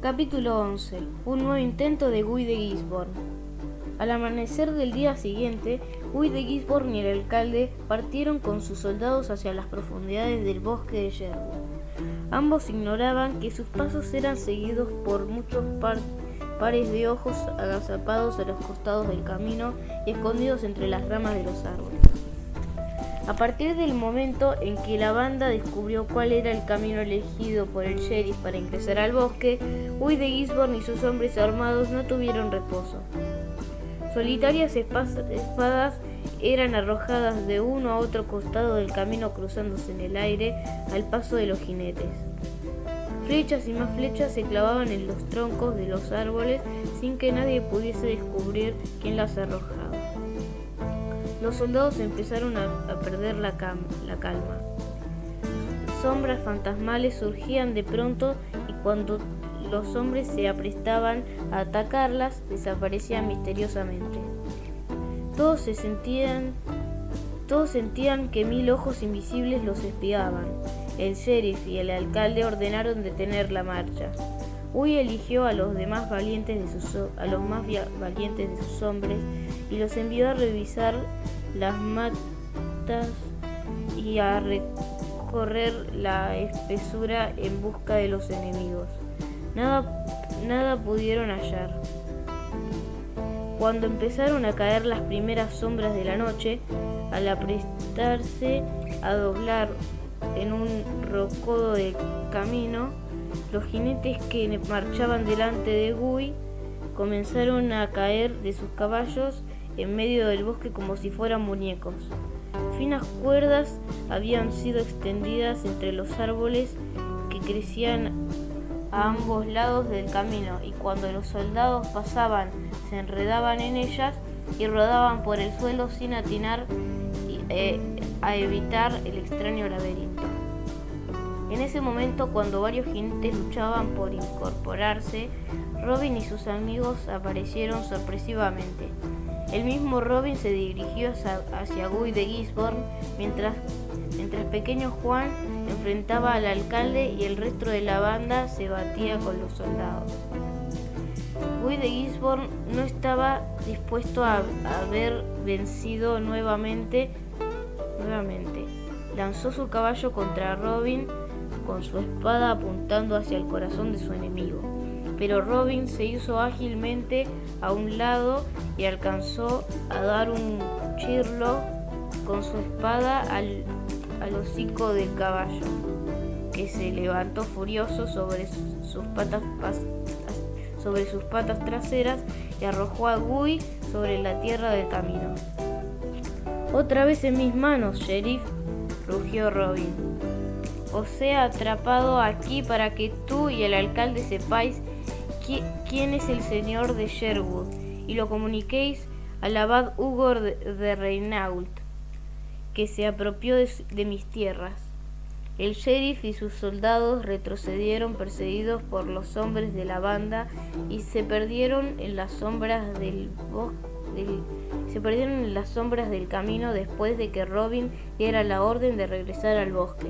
Capítulo 11. Un nuevo intento de Guy de Gisborne. Al amanecer del día siguiente, Guy de Gisborne y el alcalde partieron con sus soldados hacia las profundidades del bosque de Sherwood. Ambos ignoraban que sus pasos eran seguidos por muchos pares de ojos agazapados a los costados del camino y escondidos entre las ramas de los árboles. A partir del momento en que la banda descubrió cuál era el camino elegido por el sheriff para ingresar al bosque, Huy de Gisborne y sus hombres armados no tuvieron reposo. Solitarias espadas eran arrojadas de uno a otro costado del camino cruzándose en el aire al paso de los jinetes. Flechas y más flechas se clavaban en los troncos de los árboles sin que nadie pudiese descubrir quién las arrojaba. Los soldados empezaron a, perder la, calma. Sombras fantasmales surgían de pronto y cuando los hombres se aprestaban a atacarlas, desaparecían misteriosamente. Todos se sentían todos sentían que mil ojos invisibles los espiaban. El sheriff y el alcalde ordenaron detener la marcha. Uy eligió a los demás valientes de sus, a los más valientes de sus hombres y los envió a revisar las matas y a recorrer la espesura en busca de los enemigos. Nada, nada pudieron hallar. Cuando empezaron a caer las primeras sombras de la noche, al aprestarse a doblar en un rocodo de camino, los jinetes que marchaban delante de Guy comenzaron a caer de sus caballos en medio del bosque como si fueran muñecos. Finas cuerdas habían sido extendidas entre los árboles que crecían a ambos lados del camino y cuando los soldados pasaban se enredaban en ellas y rodaban por el suelo sin atinar eh, a evitar el extraño laberinto. En ese momento, cuando varios jinetes luchaban por incorporarse, Robin y sus amigos aparecieron sorpresivamente. El mismo Robin se dirigió hacia, Guy de Gisborne mientras, mientras pequeño Juan enfrentaba al alcalde y el resto de la banda se batía con los soldados. Guy de Gisborne no estaba dispuesto a, haber vencido nuevamente, nuevamente. Lanzó su caballo contra Robin con su espada apuntando hacia el corazón de su enemigo pero Robin se hizo ágilmente a un lado y alcanzó a dar un chirlo con su espada al, hocico del caballo, que se levantó furioso sobre sus patas sobre sus patas traseras y arrojó a Guy sobre la tierra del camino. Otra vez en mis manos, sheriff, rugió Robin. Os he atrapado aquí para que tú y el alcalde sepáis quién es el señor de Sherwood y lo comuniquéis al abad Hugo de, Reinault, que se apropió de, mis tierras. El sheriff y sus soldados retrocedieron perseguidos por los hombres de la banda y se perdieron en las sombras del se perdieron en las sombras del camino después de que Robin diera la orden de regresar al bosque.